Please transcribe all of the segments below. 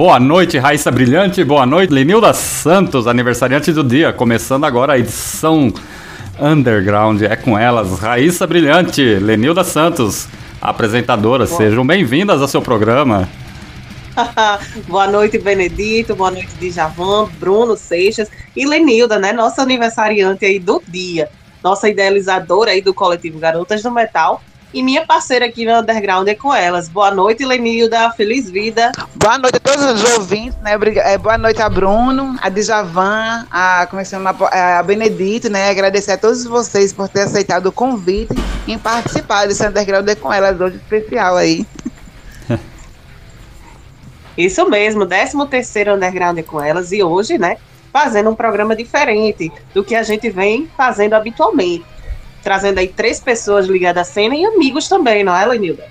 Boa noite, Raíssa Brilhante. Boa noite, Lenilda Santos, aniversariante do dia. Começando agora a edição Underground. É com elas, Raíssa Brilhante, Lenilda Santos, apresentadora. Sejam bem-vindas ao seu programa. Boa noite, Benedito. Boa noite, Djavan, Bruno Seixas e Lenilda, né? Nossa aniversariante aí do dia. Nossa idealizadora aí do coletivo Garotas do Metal e minha parceira aqui no Underground é com elas. Boa noite, Lenilda. Feliz vida. Boa noite a todos os ouvintes, né? É, boa noite a Bruno, a Djavan, a, como é chama, a Benedito, né? Agradecer a todos vocês por ter aceitado o convite em participar desse Underground é com elas hoje especial aí. Isso mesmo, 13 terceiro Underground é com elas e hoje, né? Fazendo um programa diferente do que a gente vem fazendo habitualmente trazendo aí três pessoas ligadas à cena e amigos também, não é, Lenilda?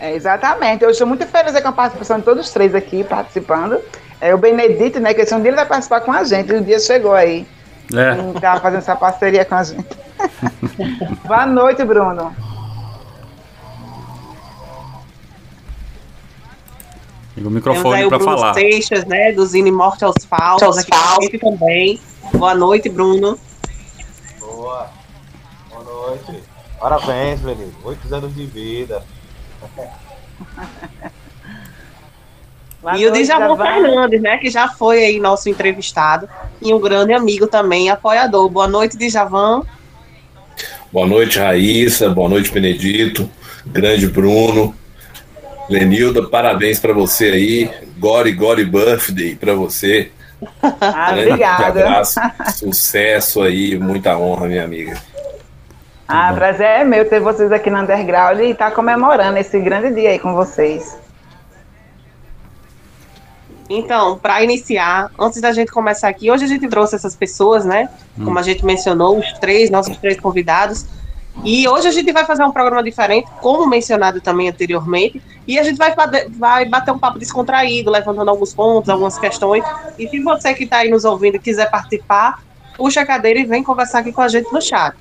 É, exatamente. Eu estou muito feliz com a participação de todos os três aqui participando. É, o Benedito, né, que esse um dia ele vai participar com a gente, o dia chegou aí. É. Tá fazendo essa parceria com a gente. Boa noite, Bruno. Liga o microfone para falar. Seixas, né, do Zine Morte aos Falsos, aqui também. Boa noite, Bruno. Boa noite. Parabéns, Lenil. Oito anos de vida. e o Djavan Fernandes, né? Que já foi aí nosso entrevistado e um grande amigo também, apoiador. Boa noite, Djavan. Boa noite, Raíssa. Boa noite, Benedito. Grande Bruno. Lenilda, parabéns para você aí. Gore, Gore Birthday para você. Ah, obrigada. abraço, sucesso aí, muita honra, minha amiga. Ah, prazer é meu ter vocês aqui no Underground e estar tá comemorando esse grande dia aí com vocês. Então, para iniciar, antes da gente começar aqui, hoje a gente trouxe essas pessoas, né? Hum. Como a gente mencionou, os três, nossos três convidados. E hoje a gente vai fazer um programa diferente, como mencionado também anteriormente, e a gente vai, vai bater um papo descontraído, levantando alguns pontos, algumas questões. E se você que está aí nos ouvindo quiser participar, puxa a cadeira e vem conversar aqui com a gente no chat.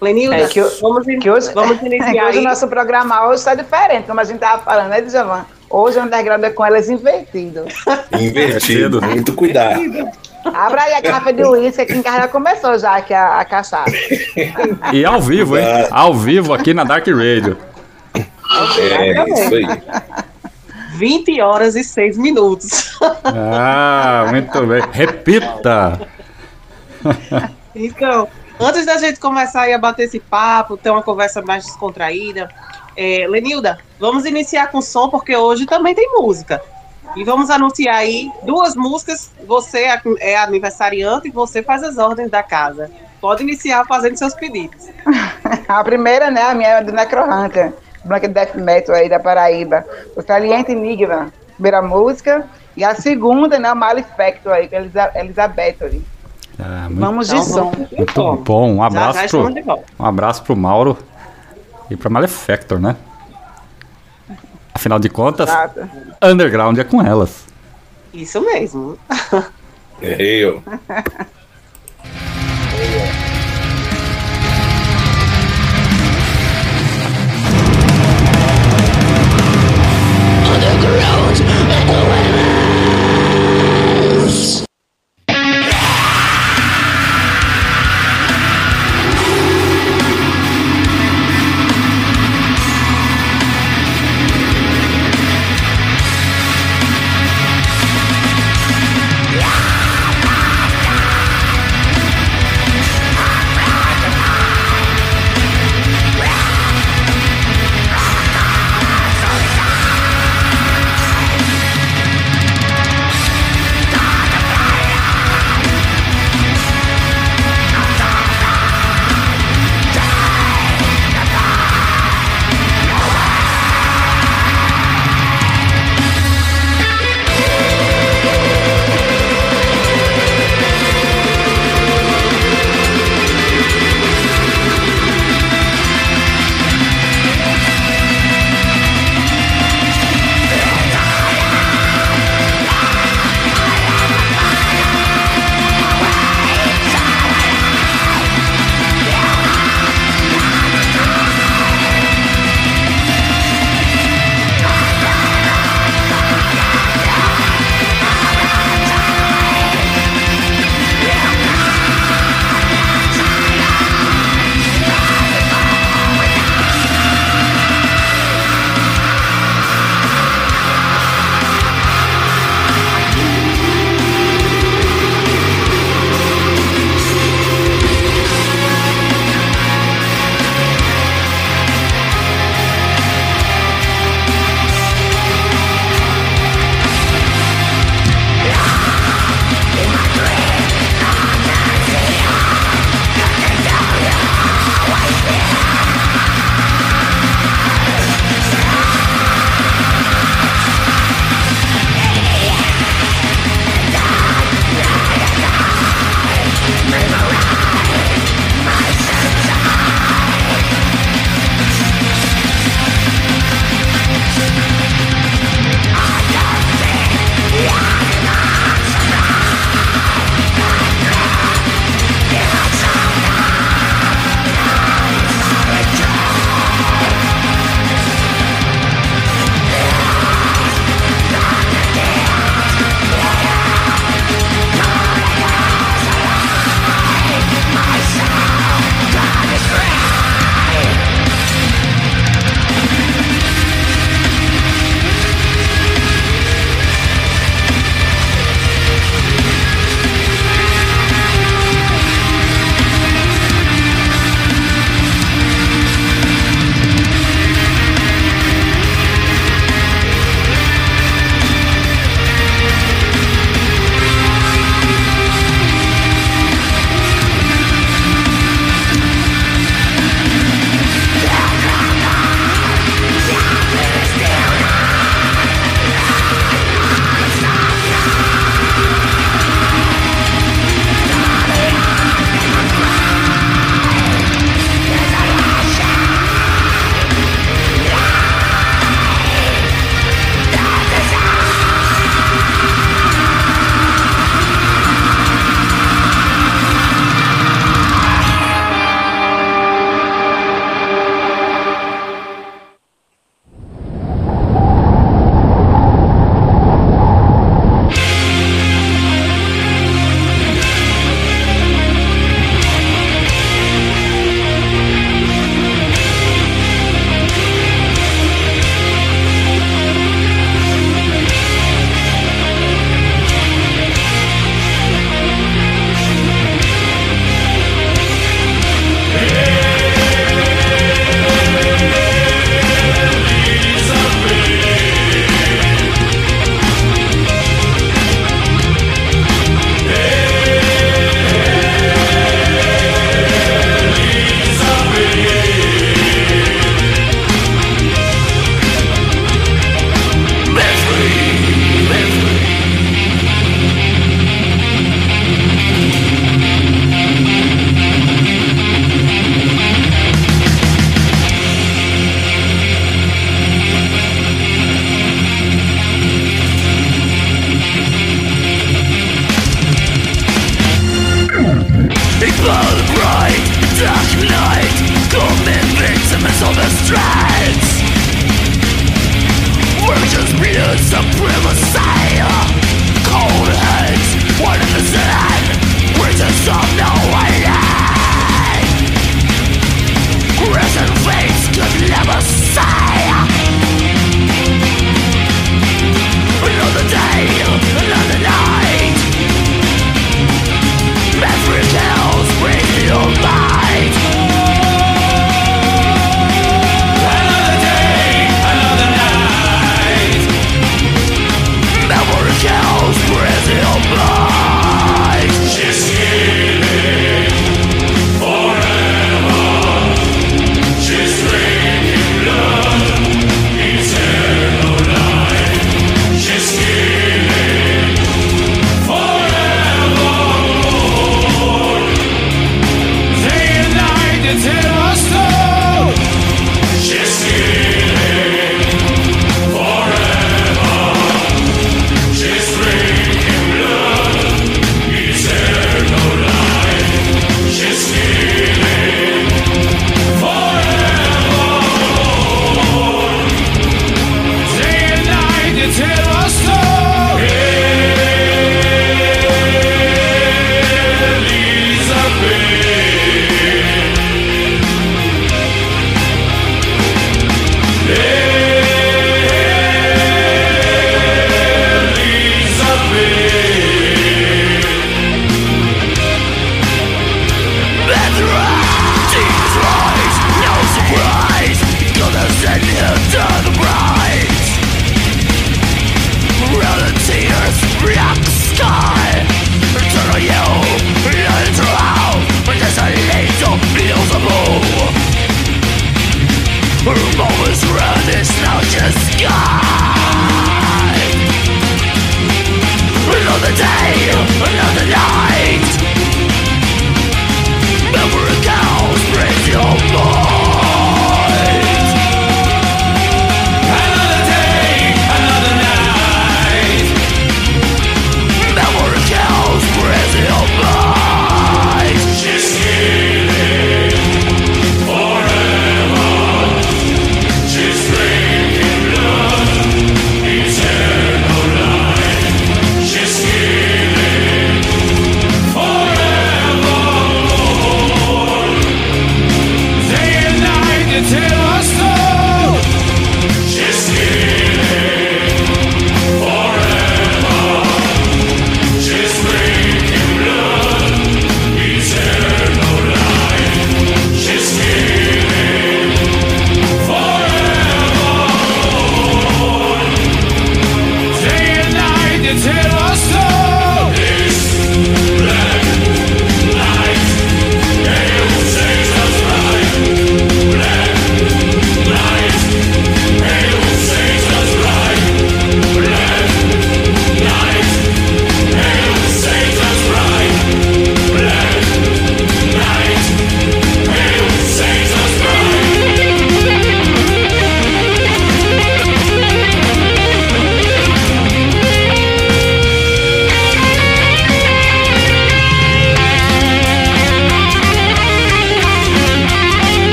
Lenilda, é que, vamos, que hoje, vamos iniciar. É hoje o nosso programa hoje está diferente, como a gente estava falando, né, Djavan? Hoje o underground é com elas invertido. Invertido, muito cuidado. Abra aí a garrafa de uísque, aqui em casa já começou já aqui a, a cachaça. E ao vivo, hein? Ao vivo aqui na Dark Radio. É, isso aí. 20 horas e 6 minutos. Ah, muito bem. Repita! Então, Antes da gente começar a bater esse papo, ter uma conversa mais descontraída, é, Lenilda, vamos iniciar com som, porque hoje também tem música. E vamos anunciar aí duas músicas. Você é, é aniversariante e você faz as ordens da casa. Pode iniciar fazendo seus pedidos. a primeira, né, a minha é do Necrohunter, Black Death Metal aí da Paraíba. O Saliente Enigma, primeira música. E a segunda, né, o Malefactor aí, com a Elizabeth ali. É, muito, Vamos de som. Muito bom. Um abraço, já, já pro, um abraço pro Mauro e pra Malefactor, né? Afinal de contas, Exato. Underground é com elas. Isso mesmo. É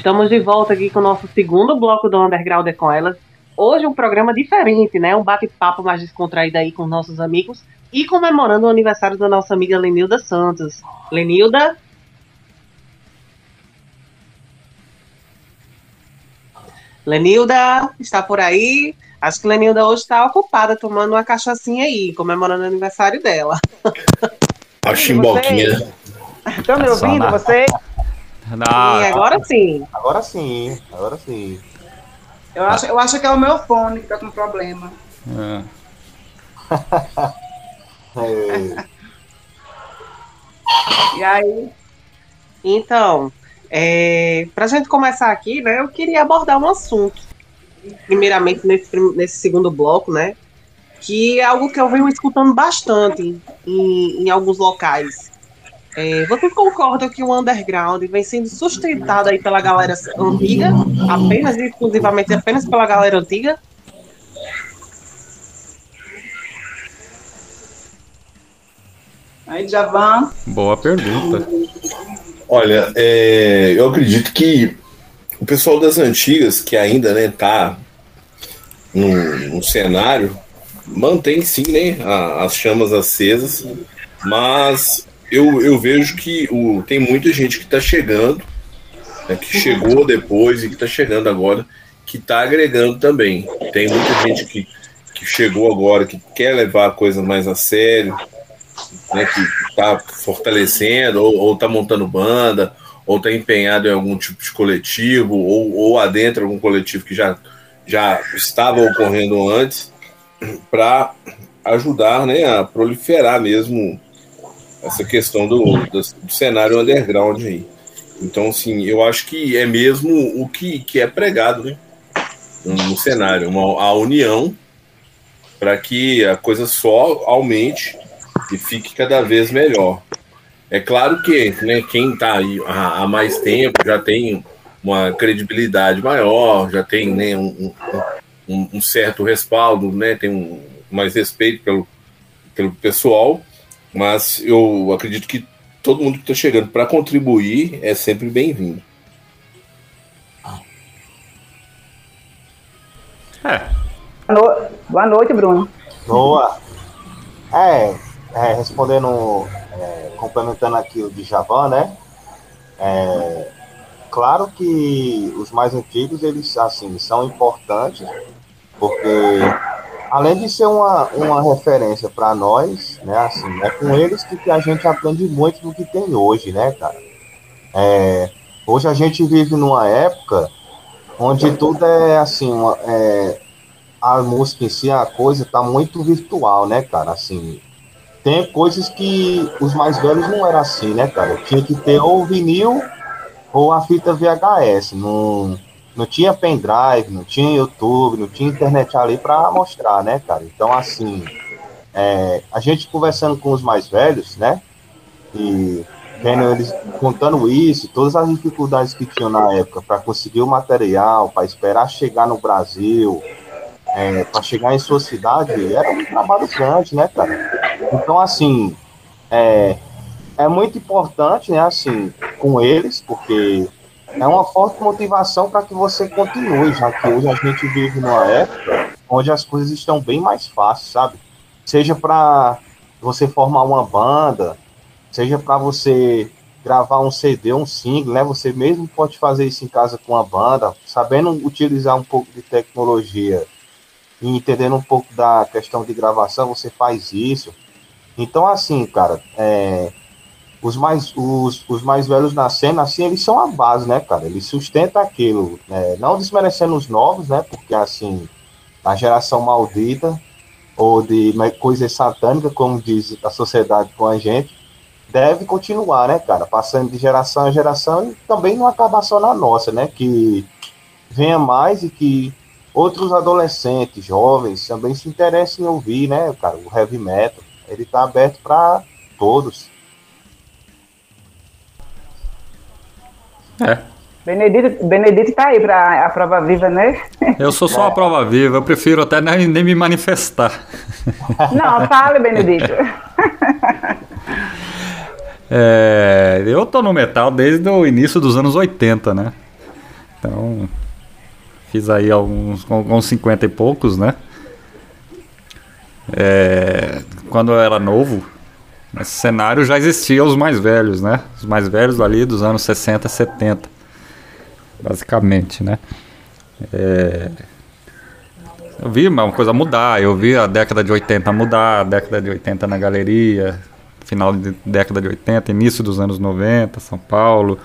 Estamos de volta aqui com o nosso segundo bloco do Underground é com elas. Hoje um programa diferente, né? Um bate-papo mais descontraído aí com nossos amigos e comemorando o aniversário da nossa amiga Lenilda Santos. Lenilda? Lenilda, está por aí? Acho que Lenilda hoje está ocupada tomando uma cachaçinha aí, comemorando o aniversário dela. A chimboquinha. Estão me ouvindo, você? Agora sim. Agora sim, agora sim. Eu acho, eu acho que é o meu fone que tá com problema. É. é. e aí? Então, é, para a gente começar aqui, né, eu queria abordar um assunto. Primeiramente, nesse, nesse segundo bloco, né? Que é algo que eu venho escutando bastante em, em alguns locais é, vocês concordam que o underground vem sendo sustentado aí pela galera antiga, apenas e exclusivamente apenas pela galera antiga? Aí, Javan. Boa pergunta. Olha, é, eu acredito que o pessoal das antigas, que ainda né, tá no, no cenário, mantém sim né, a, as chamas acesas, mas eu, eu vejo que o, tem muita gente que está chegando, né, que chegou depois e que está chegando agora, que está agregando também. Tem muita gente que, que chegou agora, que quer levar a coisa mais a sério, né, que está fortalecendo, ou está montando banda, ou está empenhado em algum tipo de coletivo, ou, ou adentro algum coletivo que já, já estava ocorrendo antes, para ajudar né, a proliferar mesmo essa questão do, do, do, cenário underground aí. Então, assim, eu acho que é mesmo o que, que é pregado né, no cenário, uma, a união para que a coisa só aumente e fique cada vez melhor. É claro que né, quem está aí há, há, mais tempo já tem uma credibilidade maior, já tem né, um, um, um certo respaldo, né, tem um, mais respeito pelo, pelo pessoal, mas eu acredito que todo mundo que está chegando para contribuir é sempre bem-vindo. É. Boa noite, Bruno. Boa. É, é respondendo, é, complementando aqui o de Javan, né? É, claro que os mais antigos, eles, assim, são importantes, porque além de ser uma, uma referência para nós, né, assim, é com eles que, a gente aprende muito do que tem hoje, né, cara? É, hoje a gente vive numa época onde tudo é assim, uma, é, a música em si, a coisa tá muito virtual, né, cara? Assim, tem coisas que os mais velhos não era assim, né, cara? Tinha que ter ou vinil ou a fita VHS, não não tinha pendrive, não tinha YouTube, não tinha internet ali para mostrar, né, cara? Então, assim, é, a gente conversando com os mais velhos, né? E vendo eles contando isso, todas as dificuldades que tinham na época para conseguir o material, para esperar chegar no Brasil, é, para chegar em sua cidade, era um trabalho grande, né, cara? Então, assim, é, é muito importante, né, assim, com eles, porque é uma forte motivação para que você continue, já que hoje a gente vive numa época onde as coisas estão bem mais fáceis, sabe? Seja para você formar uma banda, seja para você gravar um CD, um single, né? Você mesmo pode fazer isso em casa com a banda, sabendo utilizar um pouco de tecnologia e entendendo um pouco da questão de gravação, você faz isso. Então, assim, cara, é, os mais, os, os mais velhos na cena, assim, eles são a base, né, cara? Eles sustentam aquilo, né? não desmerecendo os novos, né? Porque, assim, a geração maldita, ou de coisa satânica, como diz a sociedade com a gente, deve continuar, né, cara? Passando de geração a geração e também não acabar só na nossa, né? Que venha mais e que outros adolescentes, jovens, também se interessem em ouvir, né, cara? O heavy metal, ele tá aberto para todos. É. Benedito, Benedito tá aí para a prova viva, né? Eu sou só a prova viva, eu prefiro até nem, nem me manifestar. Não, fale, Benedito. É, eu tô no metal desde o início dos anos 80, né? Então, fiz aí alguns, alguns 50 e poucos, né? É, quando eu era novo, nesse cenário já existiam os mais velhos, né? Os mais velhos ali dos anos 60, 70, basicamente, né? É, eu vi uma coisa mudar, eu vi a década de 80 mudar, a década de 80 na galeria, final da década de 80, início dos anos 90, São Paulo.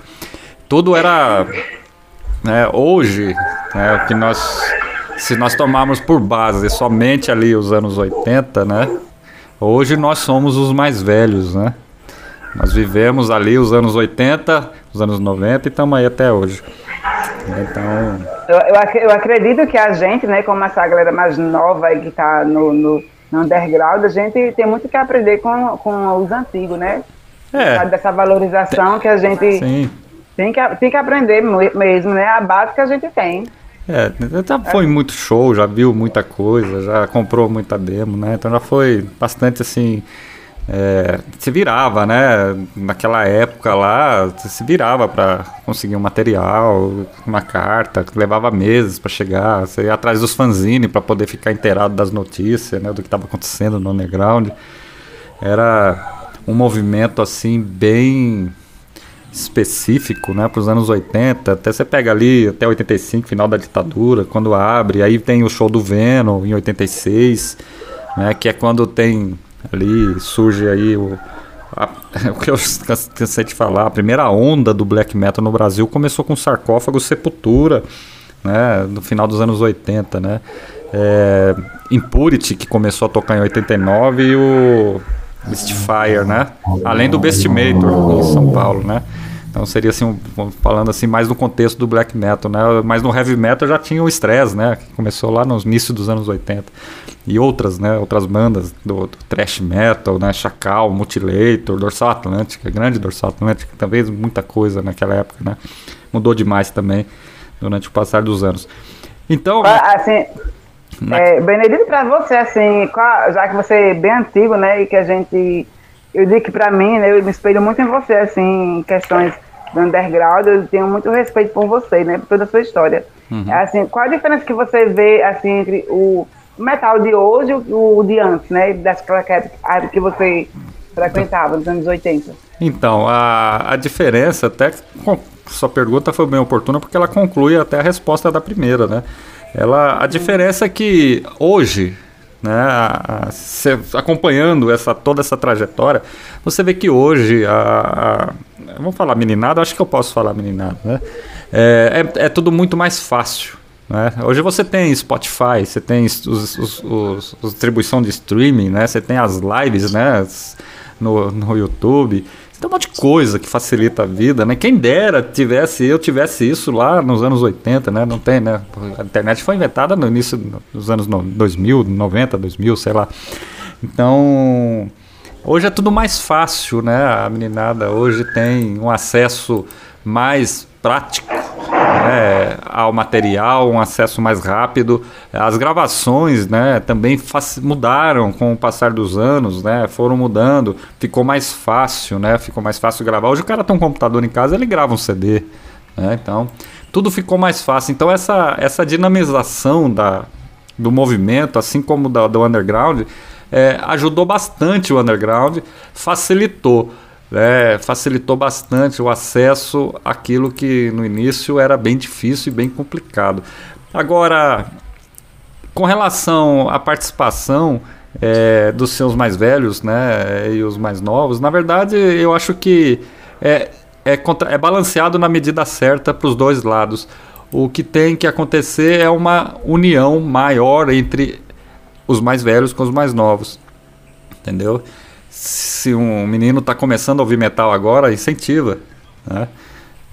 Tudo era. Né, hoje, né, o que nós. Se nós tomarmos por base somente ali os anos 80, né? Hoje nós somos os mais velhos, né? Nós vivemos ali os anos 80, os anos 90 e estamos aí até hoje. Então. Eu, eu, eu, acredito que a gente, né, como essa galera mais nova aí que está no, no, no, underground, a gente tem muito que aprender com, com os antigos, né? É. Dessa valorização tem, que a gente sim. Tem, que, tem que aprender mesmo, né? A base que a gente tem. É, já foi muito show, já viu muita coisa, já comprou muita demo, né? Então já foi bastante assim é, se virava, né? Naquela época lá, se virava para conseguir um material, uma carta, levava meses para chegar, você ia atrás dos fanzines para poder ficar inteirado das notícias, né? Do que estava acontecendo no underground. Era um movimento assim bem específico, né, para os anos 80, até você pega ali até 85, final da ditadura, quando abre, aí tem o show do Venom em 86, né, que é quando tem Ali surge aí o, a, o que eu cansei de falar, a primeira onda do black metal no Brasil começou com sarcófago Sepultura, né, no final dos anos 80, né? É, Impurity, que começou a tocar em 89, e o Beastfire, né? Além do Bestimator, em São Paulo, né? Então seria assim, um, falando assim mais no contexto do black metal, né? Mas no heavy metal já tinha o Stress, né? Que começou lá no início dos anos 80. E outras, né? Outras bandas do, do thrash metal, né? Chacal, Mutilator, Dorsal Atlântica, grande Dorsal Atlântica, talvez muita coisa naquela época, né? Mudou demais também durante o passar dos anos. Então, assim, na... é, Benedito, para você, assim, qual, já que você é bem antigo, né? E que a gente eu digo que para mim, né, eu me espelho muito em você, assim, em questões do underground, eu tenho muito respeito por você, né? Por toda a sua história. Uhum. Assim, qual a diferença que você vê assim entre o metal de hoje e o de antes, né? Daquela época que você frequentava, nos anos 80? Então, a, a diferença, até sua pergunta foi bem oportuna, porque ela conclui até a resposta da primeira, né? Ela, a diferença é que hoje, né, a, a, acompanhando essa, toda essa trajetória, você vê que hoje a, vamos falar meninada, acho que eu posso falar meninada, né? É, é, é tudo muito mais fácil. Né? Hoje você tem Spotify, você tem os, os, os, os, distribuição de streaming, né? você tem as lives né? no, no YouTube. Tem um monte de coisa que facilita a vida, né? Quem dera tivesse, eu tivesse isso lá nos anos 80, né? Não tem, né? A internet foi inventada no início dos anos 2000, 90, 2000, sei lá. Então, Hoje é tudo mais fácil, né? A meninada hoje tem um acesso mais prático né, ao material, um acesso mais rápido. As gravações né, também mudaram com o passar dos anos, né, foram mudando, ficou mais fácil, né, ficou mais fácil gravar. Hoje o cara tem um computador em casa, ele grava um CD. Né, então, tudo ficou mais fácil. Então, essa, essa dinamização da, do movimento, assim como da, do underground, é, ajudou bastante o underground, facilitou. É, facilitou bastante o acesso àquilo que no início era bem difícil e bem complicado. Agora, com relação à participação é, dos seus mais velhos né, e os mais novos, na verdade eu acho que é, é, contra, é balanceado na medida certa para os dois lados. O que tem que acontecer é uma união maior entre os mais velhos com os mais novos. Entendeu? Se um menino está começando a ouvir metal agora, incentiva. Né?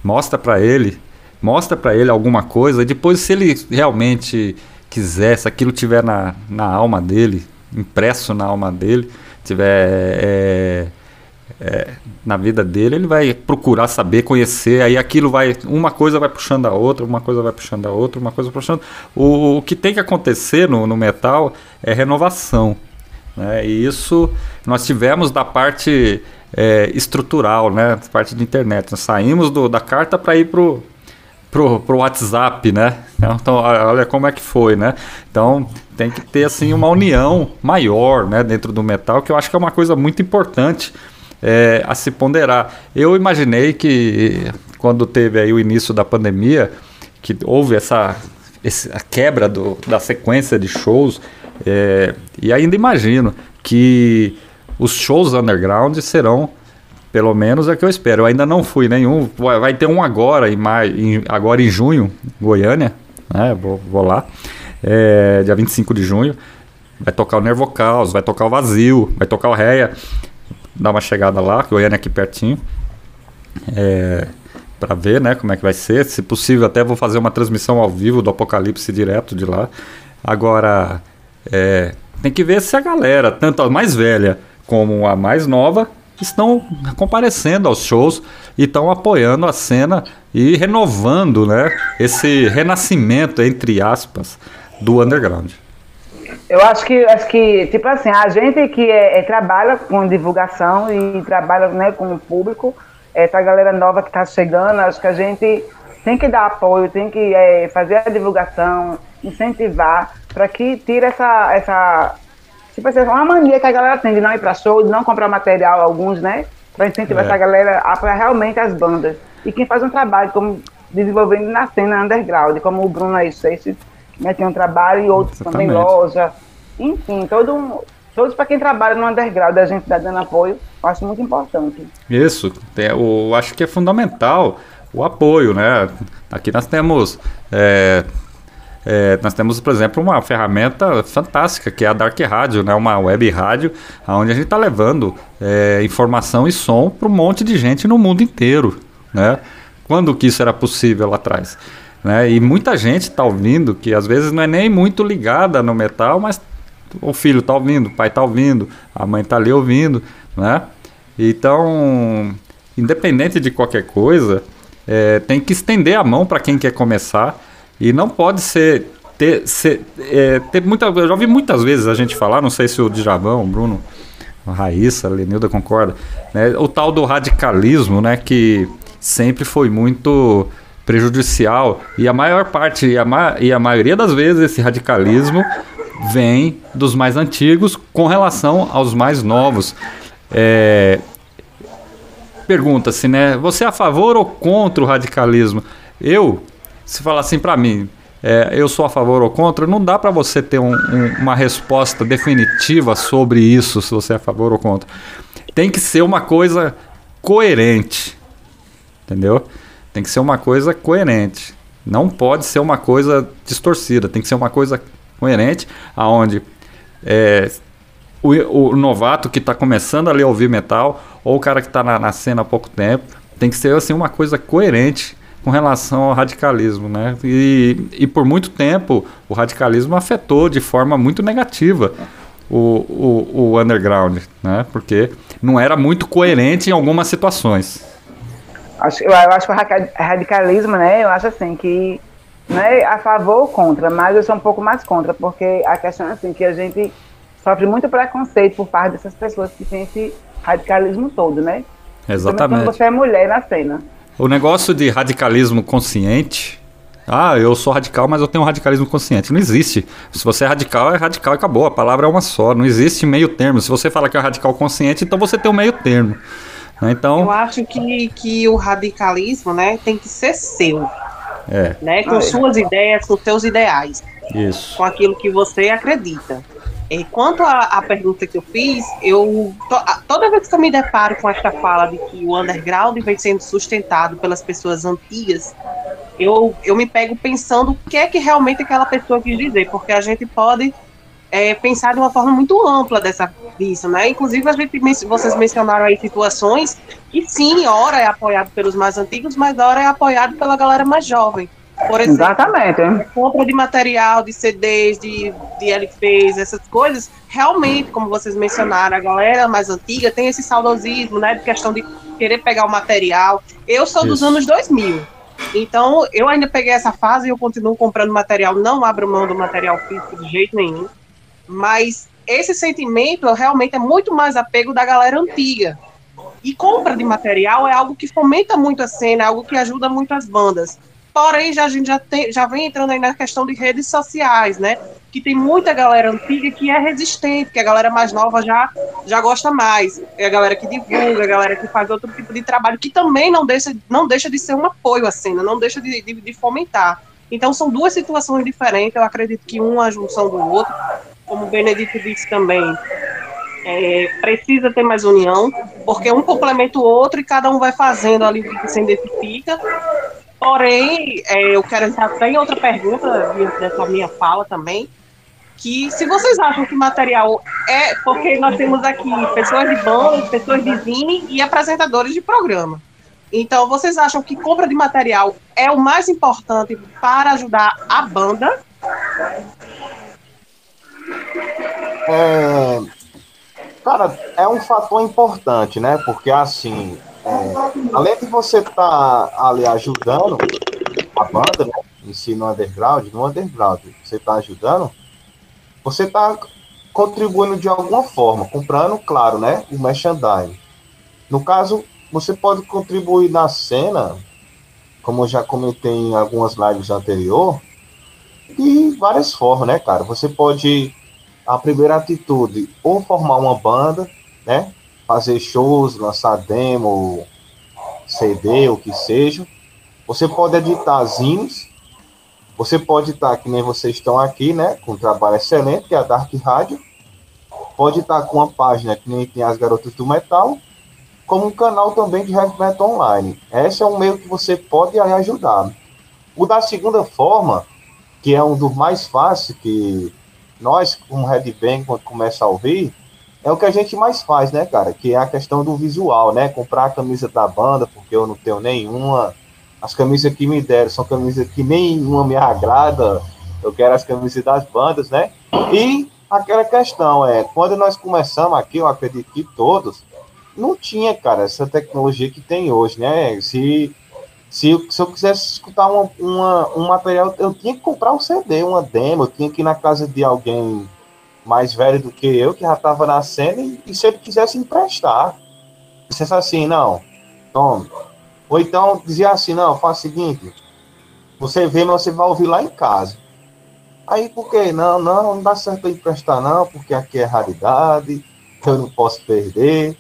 Mostra para ele. Mostra para ele alguma coisa. Depois, se ele realmente quiser, se aquilo tiver na, na alma dele, impresso na alma dele, tiver é, é, na vida dele, ele vai procurar saber, conhecer, aí aquilo vai, uma coisa vai puxando a outra, uma coisa vai puxando a outra, uma coisa puxando. O, o que tem que acontecer no, no metal é renovação. Né? E isso nós tivemos da parte é, estrutural, né? da parte de internet. Nós saímos do, da carta para ir pro, pro WhatsApp, né? Então, olha como é que foi, né? Então, tem que ter, assim, uma união maior, né, dentro do metal, que eu acho que é uma coisa muito importante é, a se ponderar. Eu imaginei que, quando teve aí o início da pandemia, que houve essa, essa quebra do, da sequência de shows, é, e ainda imagino que os shows underground serão pelo menos é o que eu espero. Eu ainda não fui nenhum. Vai ter um agora, em maio, em, agora em junho, Goiânia. Né? Vou, vou lá. É, dia 25 de junho. Vai tocar o Nervocaus, vai tocar o Vazio, vai tocar o Reia. Dá uma chegada lá, Goiânia aqui pertinho. É, para ver né, como é que vai ser. Se possível, até vou fazer uma transmissão ao vivo do Apocalipse direto de lá. Agora, é, tem que ver se a galera, tanto a mais velha como a mais nova, estão comparecendo aos shows e estão apoiando a cena e renovando né, esse renascimento, entre aspas, do underground. Eu acho que, acho que tipo assim, a gente que é, é, trabalha com divulgação e trabalha né, com o público, essa galera nova que está chegando, acho que a gente tem que dar apoio, tem que é, fazer a divulgação, incentivar, para que tire essa, essa Tipo assim, uma mania que a galera tem de não ir pra show, de não comprar material, alguns, né? Pra incentivar é. essa galera a apoiar realmente as bandas. E quem faz um trabalho como desenvolvendo na cena underground, como o Bruno aí, Seixas, né, tem um trabalho e outros Exatamente. também, loja. Enfim, todo um, todos para quem trabalha no underground, a gente está dando apoio, eu acho muito importante. Isso, eu acho que é fundamental o apoio, né? Aqui nós temos é, é, nós temos, por exemplo, uma ferramenta fantástica que é a Dark Radio, né? uma web rádio, onde a gente está levando é, informação e som para um monte de gente no mundo inteiro. Né? Quando que isso era possível lá atrás? Né? E muita gente está ouvindo, que às vezes não é nem muito ligada no metal, mas o filho está ouvindo, o pai está ouvindo, a mãe está ali ouvindo. Né? Então, independente de qualquer coisa, é, tem que estender a mão para quem quer começar e não pode ser. Ter, ser, é, ter muita, eu já ouvi muitas vezes a gente falar, não sei se o Djavão, o Bruno, a Raíssa, a Lenilda concorda, né, o tal do radicalismo, né, que sempre foi muito prejudicial e a maior parte e a, ma e a maioria das vezes esse radicalismo vem dos mais antigos com relação aos mais novos. É, Pergunta-se, né? Você é a favor ou contra o radicalismo? Eu se falar assim para mim, é, eu sou a favor ou contra, não dá para você ter um, um, uma resposta definitiva sobre isso, se você é a favor ou contra. Tem que ser uma coisa coerente, entendeu? Tem que ser uma coisa coerente. Não pode ser uma coisa distorcida. Tem que ser uma coisa coerente, aonde é, o, o, novato que está começando a ler ouvir metal ou o cara que está na, na cena há pouco tempo tem que ser assim uma coisa coerente com relação ao radicalismo, né? E, e por muito tempo o radicalismo afetou de forma muito negativa o, o, o underground, né? Porque não era muito coerente em algumas situações. Acho, eu, acho que o radicalismo, né? Eu acho assim que não é a favor ou contra, mas eu sou um pouco mais contra, porque a questão é assim que a gente sofre muito preconceito por parte dessas pessoas que têm esse radicalismo todo, né? Exatamente. Quando você é mulher na cena. O negócio de radicalismo consciente. Ah, eu sou radical, mas eu tenho um radicalismo consciente. Não existe. Se você é radical, é radical e acabou. A palavra é uma só. Não existe meio termo. Se você fala que é radical consciente, então você tem um meio termo. Né? Então, eu acho que, que o radicalismo né, tem que ser seu. É. Né, com suas ideias, com seus ideais. Isso. Com aquilo que você acredita. E quanto à pergunta que eu fiz, eu to, toda vez que eu me deparo com esta fala de que o underground vem sendo sustentado pelas pessoas antigas, eu, eu me pego pensando o que é que realmente aquela pessoa quis dizer, porque a gente pode é, pensar de uma forma muito ampla dessa, disso, né? Inclusive, a gente, vocês mencionaram aí situações que sim, ora é apoiado pelos mais antigos, mas ora é apoiado pela galera mais jovem. Por exemplo, Exatamente. compra de material, de CDs, de, de LPs, essas coisas, realmente, como vocês mencionaram, a galera mais antiga tem esse saudosismo, né, de questão de querer pegar o material. Eu sou Isso. dos anos 2000, então eu ainda peguei essa fase e eu continuo comprando material, não abro mão do material físico de jeito nenhum, mas esse sentimento realmente é muito mais apego da galera antiga. E compra de material é algo que fomenta muito a cena, é algo que ajuda muito as bandas. Porém, já, a gente já, tem, já vem entrando aí na questão de redes sociais, né? Que tem muita galera antiga que é resistente, que a galera mais nova já, já gosta mais. É a galera que divulga, a galera que faz outro tipo de trabalho, que também não deixa, não deixa de ser um apoio à cena, não deixa de, de, de fomentar. Então, são duas situações diferentes. Eu acredito que uma é a junção do outro. Como o Benedito disse também, é, precisa ter mais união, porque um complementa o outro e cada um vai fazendo ali o que se identifica. Porém, é, eu quero entrar até em outra pergunta, dessa minha fala também, que se vocês acham que material é, porque nós temos aqui pessoas de banda, pessoas de zine e apresentadores de programa. Então, vocês acham que compra de material é o mais importante para ajudar a banda? É, cara, é um fator importante, né? Porque assim, é, além de você estar tá ali ajudando a banda, né, em si no underground, no underground, você está ajudando, você está contribuindo de alguma forma, comprando, claro, né, o merchandising. No caso, você pode contribuir na cena, como eu já comentei em algumas lives anterior, de várias formas, né, cara? Você pode, a primeira atitude, ou formar uma banda, né? fazer shows, lançar demo, CD, o que seja. Você pode editar zines. Você pode estar, que nem vocês estão aqui, né? Com um trabalho excelente, que é a Dark Radio. Pode estar com uma página que nem tem as Garotas do Metal, como um canal também de Heavy Metal Online. Esse é um meio que você pode ajudar. O da segunda forma, que é um dos mais fáceis, que nós, como Red Bang, quando começa a ouvir, é o que a gente mais faz, né, cara? Que é a questão do visual, né? Comprar a camisa da banda, porque eu não tenho nenhuma. As camisas que me deram são camisas que nenhuma me agrada. Eu quero as camisas das bandas, né? E aquela questão é, quando nós começamos aqui, eu acredito que todos, não tinha, cara, essa tecnologia que tem hoje, né? Se, se, se eu quisesse escutar uma, uma, um material, eu tinha que comprar um CD, uma demo, eu tinha que ir na casa de alguém mais velho do que eu, que já estava na cena, e, e se ele quisesse emprestar, dissesse assim, não, tome. Ou então dizia assim, não, faz o seguinte, você vê, mas você vai ouvir lá em casa. Aí por que? Não, não, não dá certo emprestar não, porque aqui é raridade, eu não posso perder.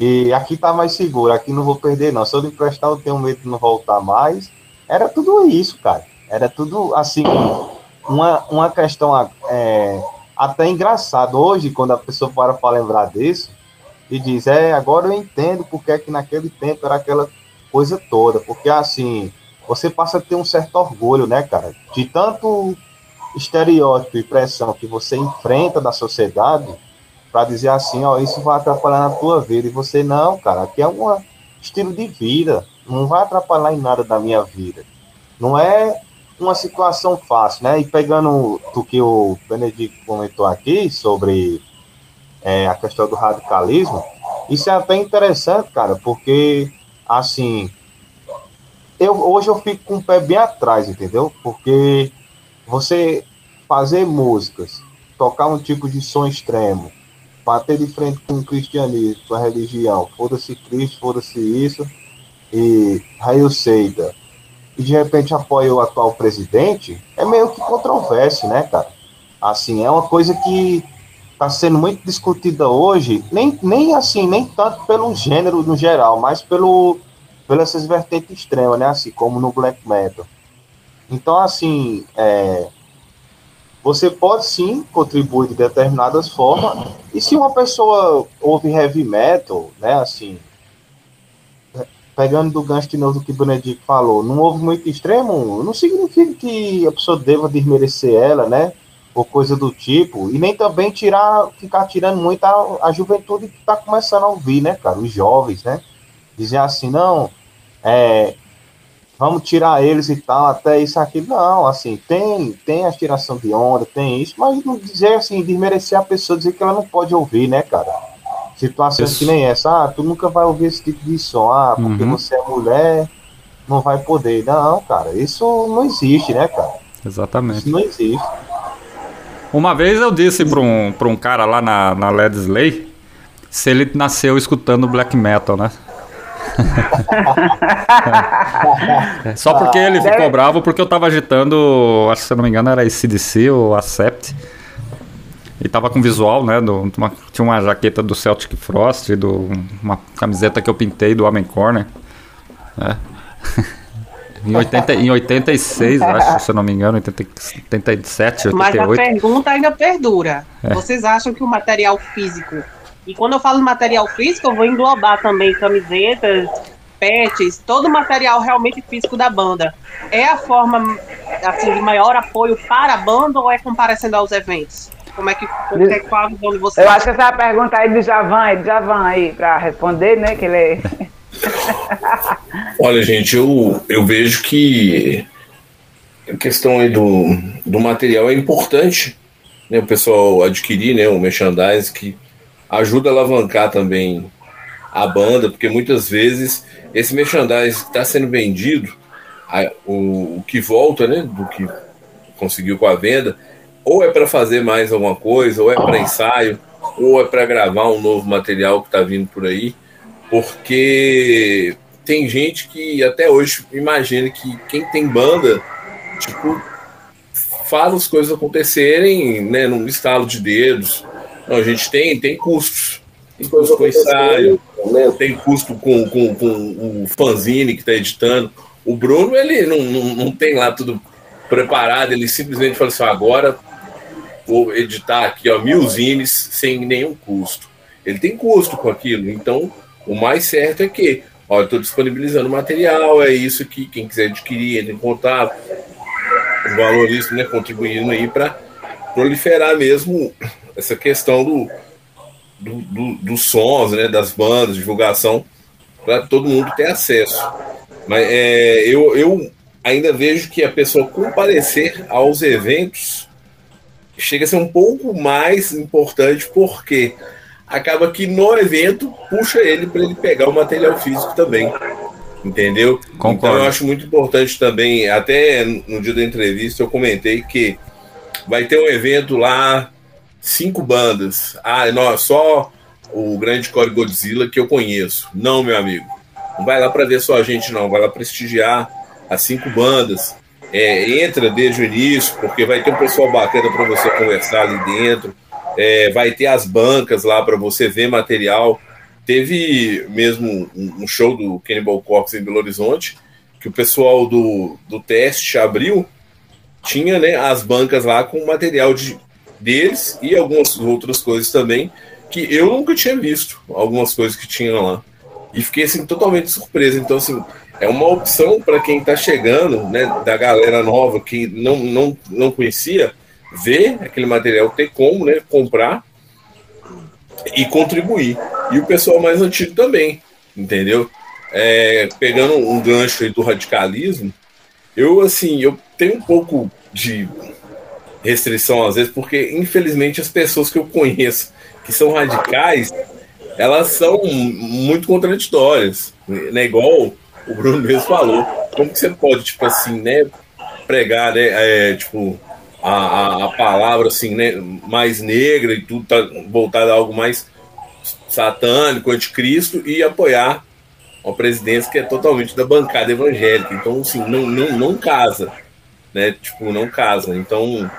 E aqui tá mais seguro, aqui não vou perder não. Se eu emprestar, eu tenho medo de não voltar mais. Era tudo isso, cara. Era tudo assim, uma, uma questão é, até engraçado hoje, quando a pessoa para para lembrar disso, e diz, é, agora eu entendo porque é que naquele tempo era aquela coisa toda, porque assim, você passa a ter um certo orgulho, né, cara, de tanto estereótipo e pressão que você enfrenta da sociedade, para dizer assim, ó, isso vai atrapalhar na tua vida, e você, não, cara, aqui é um estilo de vida, não vai atrapalhar em nada da minha vida. Não é uma situação fácil, né? E pegando o que o Benedito comentou aqui sobre é, a questão do radicalismo, isso é até interessante, cara, porque assim, eu hoje eu fico com o pé bem atrás, entendeu? Porque você fazer músicas, tocar um tipo de som extremo, bater de frente com o cristianismo, com a religião, foda-se Cristo, foda-se isso, e Raio Seida, e de repente apoia o atual presidente, é meio que controverso, né, cara? Assim, é uma coisa que está sendo muito discutida hoje, nem, nem assim, nem tanto pelo gênero no geral, mas pelo, pelas vertentes extremas, né? Assim, como no black metal. Então, assim, é, você pode sim contribuir de determinadas formas, e se uma pessoa ouve heavy metal, né, assim, pegando do gancho de novo que o Benedito falou, não houve muito extremo, não significa que a pessoa deva desmerecer ela, né? Ou coisa do tipo, e nem também tirar, ficar tirando muito a, a juventude que está começando a ouvir, né, cara? Os jovens, né? Dizer assim, não, é, vamos tirar eles e tal, até isso aqui. Não, assim, tem, tem a tiração de onda, tem isso, mas não dizer assim, desmerecer a pessoa, dizer que ela não pode ouvir, né, cara? Situações Isso. que nem essa, ah, tu nunca vai ouvir esse tipo de som, ah, porque uhum. você é mulher, não vai poder. Não, cara, isso não existe, né, cara? Exatamente. Isso não existe. Uma vez eu disse pra um, pra um cara lá na, na Led Slay se ele nasceu escutando black metal, né? Só porque ele ficou bravo porque eu tava agitando, acho que se eu não me engano era CDC ou Acept. E tava com visual, né? Do, uma, tinha uma jaqueta do Celtic Frost, do, uma camiseta que eu pintei do Homem Corner. Né? Em, 80, em 86, acho, se eu não me engano, 80, 87, 88. Mas a pergunta ainda perdura. É. Vocês acham que o material físico, e quando eu falo material físico, eu vou englobar também camisetas, pets, todo o material realmente físico da banda, é a forma assim, de maior apoio para a banda ou é comparecendo aos eventos? Como é que é, qual a visão de vocês? Eu acho que essa pergunta aí do Javan, é do Javan aí, para responder, né? Que ele é... Olha, gente, eu, eu vejo que a questão aí do, do material é importante, né? O pessoal adquirir, né? O merchandising que ajuda a alavancar também a banda, porque muitas vezes esse merchandising que está sendo vendido, a, o, o que volta, né? Do que conseguiu com a venda, ou é para fazer mais alguma coisa, ou é para ensaio, ou é para gravar um novo material que está vindo por aí, porque tem gente que até hoje imagina que quem tem banda, tipo, faz as coisas acontecerem, né, num estalo de dedos. Não, a gente tem, tem custos. Tem custo com ensaio, né? tem custo com, com, com o fanzine que está editando. O Bruno, ele não, não, não tem lá tudo preparado, ele simplesmente fala assim: agora vou editar aqui ó, mil zines sem nenhum custo. Ele tem custo com aquilo, então o mais certo é que Olha, estou disponibilizando material, é isso que quem quiser adquirir, entre em contato. O valorista né, contribuindo aí para proliferar mesmo essa questão do, do, do, dos sons, né, das bandas, divulgação, para todo mundo ter acesso. Mas é, eu, eu ainda vejo que a pessoa comparecer aos eventos chega a ser um pouco mais importante, porque acaba que no evento puxa ele para ele pegar o material físico também. Entendeu? Concordo. Então eu acho muito importante também, até no dia da entrevista eu comentei que vai ter um evento lá, cinco bandas. Ah, não, só o grande Core Godzilla que eu conheço. Não, meu amigo. Não vai lá para ver só a gente, não. Vai lá prestigiar as cinco bandas. É, entra desde o início, porque vai ter um pessoal bacana para você conversar ali dentro é, vai ter as bancas lá para você ver material. Teve mesmo um show do Cannibal Corpse em Belo Horizonte, que o pessoal do, do teste abriu, tinha né, as bancas lá com material de, deles e algumas outras coisas também, que eu nunca tinha visto, algumas coisas que tinham lá. E fiquei assim totalmente surpreso. Então, assim, é uma opção para quem está chegando, né, da galera nova que não, não, não conhecia, ver aquele material, ter como né, comprar e contribuir. E o pessoal mais antigo também, entendeu? É, pegando um gancho do radicalismo, eu assim, eu tenho um pouco de restrição às vezes, porque infelizmente as pessoas que eu conheço que são radicais, elas são muito contraditórias, né? Igual o Bruno mesmo falou. Como que você pode, tipo assim, né, pregar, né, é, tipo, a, a, palavra assim, né, mais negra e tudo tá voltado a algo mais satânico, anticristo, e apoiar uma presidência que é totalmente da bancada evangélica. Então, assim, não, não, não casa, né? Tipo, não casa. Então,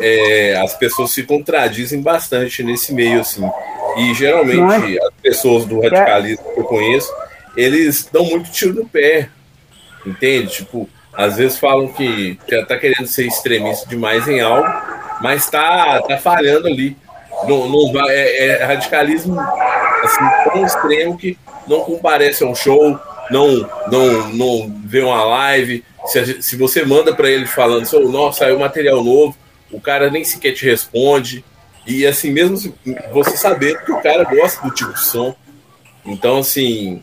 é, as pessoas se contradizem bastante nesse meio, assim. E geralmente as pessoas do radicalismo que eu conheço, eles dão muito tiro no pé, entende? Tipo, às vezes falam que já tá querendo ser extremista demais em algo, mas tá, tá falhando ali. Não, não é, é radicalismo assim, tão extremo que não comparece a um show, não, não, não vê uma live. Se, se você manda para ele falando, oh, nossa, saiu material novo, o cara nem sequer te responde. E assim, mesmo você saber que o cara gosta do tipo de som. Então, assim,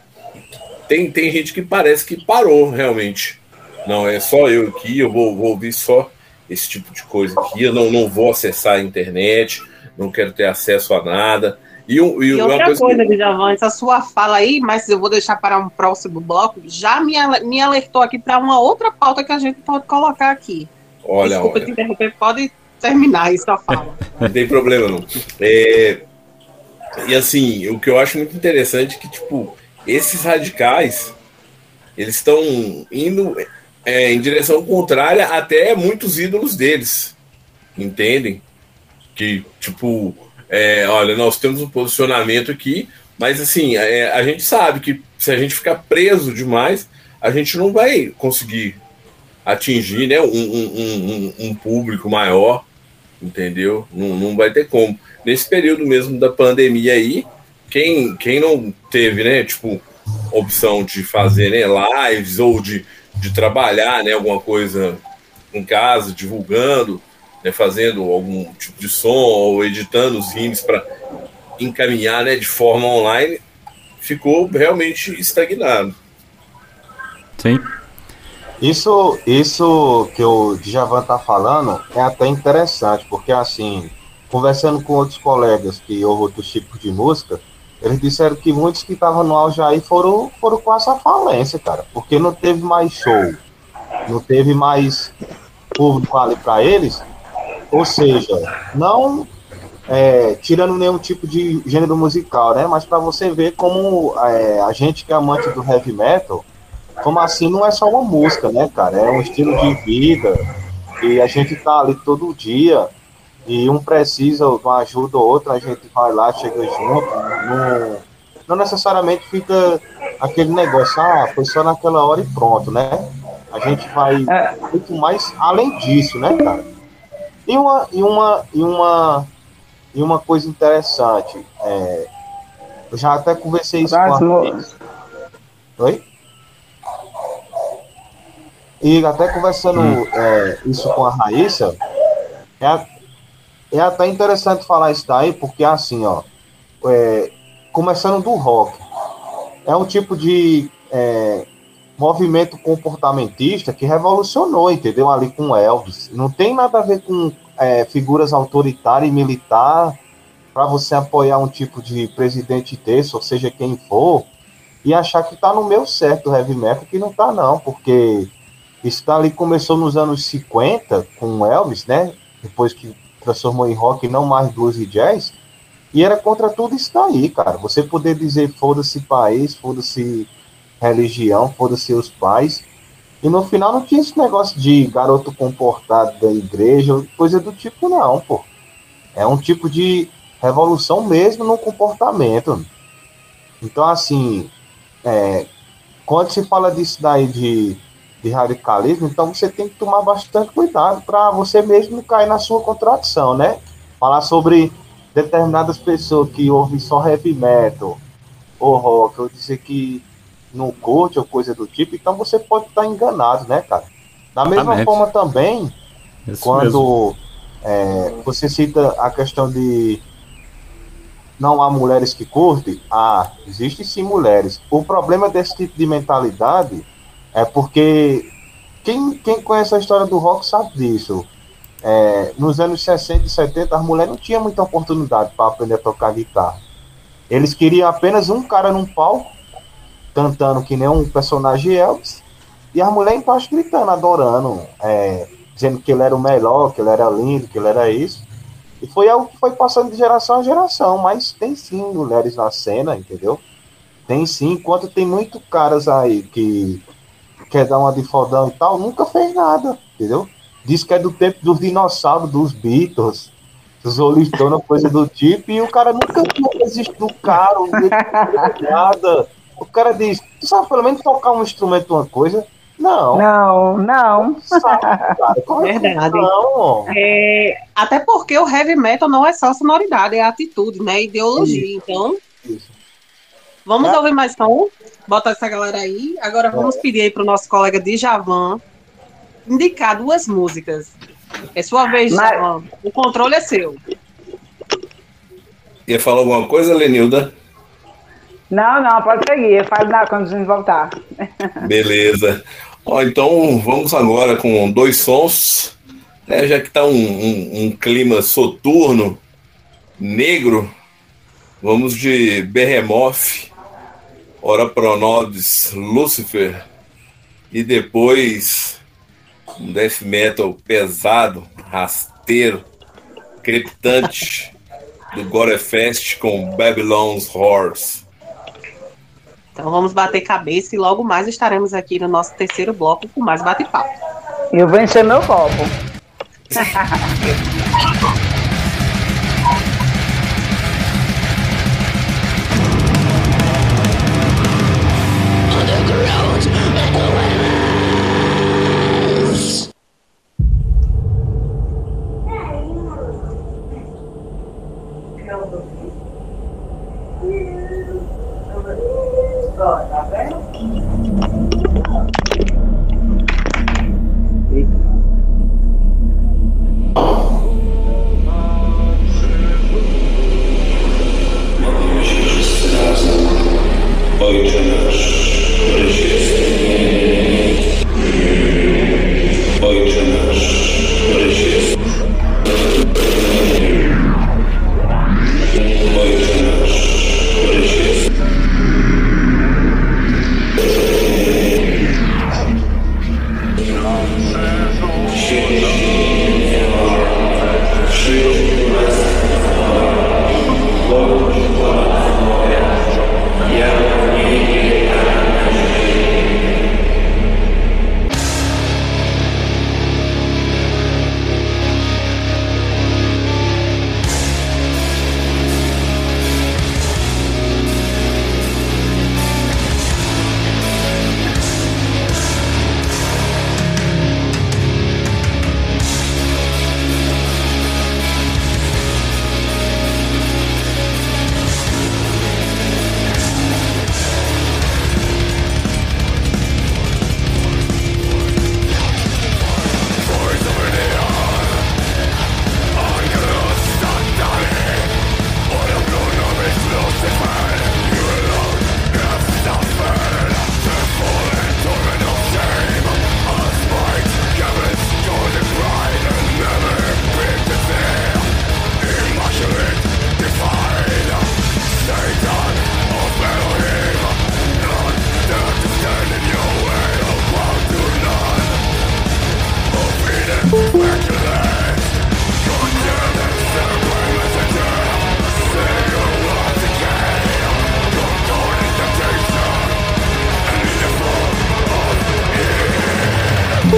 tem, tem gente que parece que parou realmente. Não, é só eu aqui, eu vou, vou ouvir só esse tipo de coisa aqui, eu não, não vou acessar a internet, não quero ter acesso a nada. E, e, e outra coisa, coisa que... Djavan, essa sua fala aí, mas eu vou deixar para um próximo bloco, já me, me alertou aqui para uma outra pauta que a gente pode colocar aqui. Olha, Desculpa olha. te interromper, pode terminar isso a fala. não tem problema, não. É, e assim, o que eu acho muito interessante é que, tipo, esses radicais eles estão indo é, em direção contrária até muitos ídolos deles, entendem? Que tipo, é, olha, nós temos um posicionamento aqui, mas assim é, a gente sabe que se a gente ficar preso demais, a gente não vai conseguir atingir né, um, um, um, um público maior, entendeu? Não, não vai ter como. Nesse período mesmo da pandemia aí, quem, quem não teve, né, tipo, opção de fazer né, lives ou de, de trabalhar né, alguma coisa em casa, divulgando, né, fazendo algum tipo de som ou editando os rimes para encaminhar né, de forma online, ficou realmente estagnado. Sim. Isso, isso que o Djavan tá falando é até interessante, porque assim, conversando com outros colegas que ouvem outros tipos de música, eles disseram que muitos que estavam no auge aí foram, foram com essa falência, cara, porque não teve mais show, não teve mais público ali para eles, ou seja, não é, tirando nenhum tipo de gênero musical, né, mas para você ver como é, a gente que é amante do heavy metal, como assim não é só uma música, né, cara? É um estilo de vida e a gente tá ali todo dia e um precisa de uma ajuda ou outra, a gente vai lá, chega junto, não, não necessariamente fica aquele negócio, ah, foi só naquela hora e pronto, né? A gente vai é. muito mais além disso, né, cara? E uma, e uma, e uma, e uma coisa interessante, é, eu já até conversei isso com a... Oi? E até conversando hum. é, isso com a Raíssa, é, é até interessante falar isso daí, porque assim, ó, é, começando do rock, é um tipo de é, movimento comportamentista que revolucionou, entendeu? Ali com Elvis. Não tem nada a ver com é, figuras autoritárias e militar para você apoiar um tipo de presidente desse, ou seja, quem for, e achar que tá no meu certo o heavy metal, que não tá não, porque isso ali começou nos anos 50 com Elvis, né? Depois que transformou em rock, não mais blues e jazz. E era contra tudo isso daí, cara. Você poder dizer foda-se país, foda-se religião, foda-se os pais. E no final não tinha esse negócio de garoto comportado da igreja, coisa do tipo, não, pô. É um tipo de revolução mesmo no comportamento. Então, assim, é, quando se fala disso daí de de radicalismo, então você tem que tomar bastante cuidado para você mesmo não cair na sua contradição, né? Falar sobre determinadas pessoas que ouvem só heavy metal ou rock, ou dizer que não curte ou coisa do tipo, então você pode estar enganado, né, cara? Da mesma forma também, Isso quando é, você cita a questão de não há mulheres que curtem, ah, existem sim mulheres. O problema desse tipo de mentalidade é porque quem, quem conhece a história do rock sabe disso. É, nos anos 60 e 70, as mulheres não tinham muita oportunidade para aprender a tocar guitarra. Eles queriam apenas um cara num palco, cantando que nem um personagem Elvis, e as mulheres embaixo gritando, adorando, é, dizendo que ele era o melhor, que ele era lindo, que ele era isso. E foi algo que foi passando de geração a geração, mas tem sim mulheres na cena, entendeu? Tem sim, enquanto tem muito caras aí que quer dar uma de fodão e tal, nunca fez nada, entendeu? Diz que é do tempo dos dinossauros, dos Beatles, dos Rolling coisa do tipo, e o cara nunca viu existir o cara, nada. O cara diz, tu sabe pelo menos tocar um instrumento, uma coisa? Não. Não, não. Sabe, cara, é Verdade. Não? É, até porque o heavy metal não é só sonoridade, é atitude, né? Ideologia. Isso. Então. Isso. Vamos é. ouvir mais som? Bota essa galera aí. Agora é. vamos pedir aí para o nosso colega Djavan indicar duas músicas. É sua vez, Mas... Djavan. O controle é seu. Ia falar alguma coisa, Lenilda? Não, não, pode seguir. Faz nada quando a gente voltar. Beleza. Ó, então vamos agora com dois sons. Né, já que está um, um, um clima soturno, negro, vamos de Behemoth Ora pro nobis Lucifer e depois um death metal pesado, rasteiro, crepitante do Gorefest com Babylon's Horse. Então vamos bater cabeça e logo mais estaremos aqui no nosso terceiro bloco com mais bate-papo. Eu encher meu copo.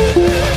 Thank you.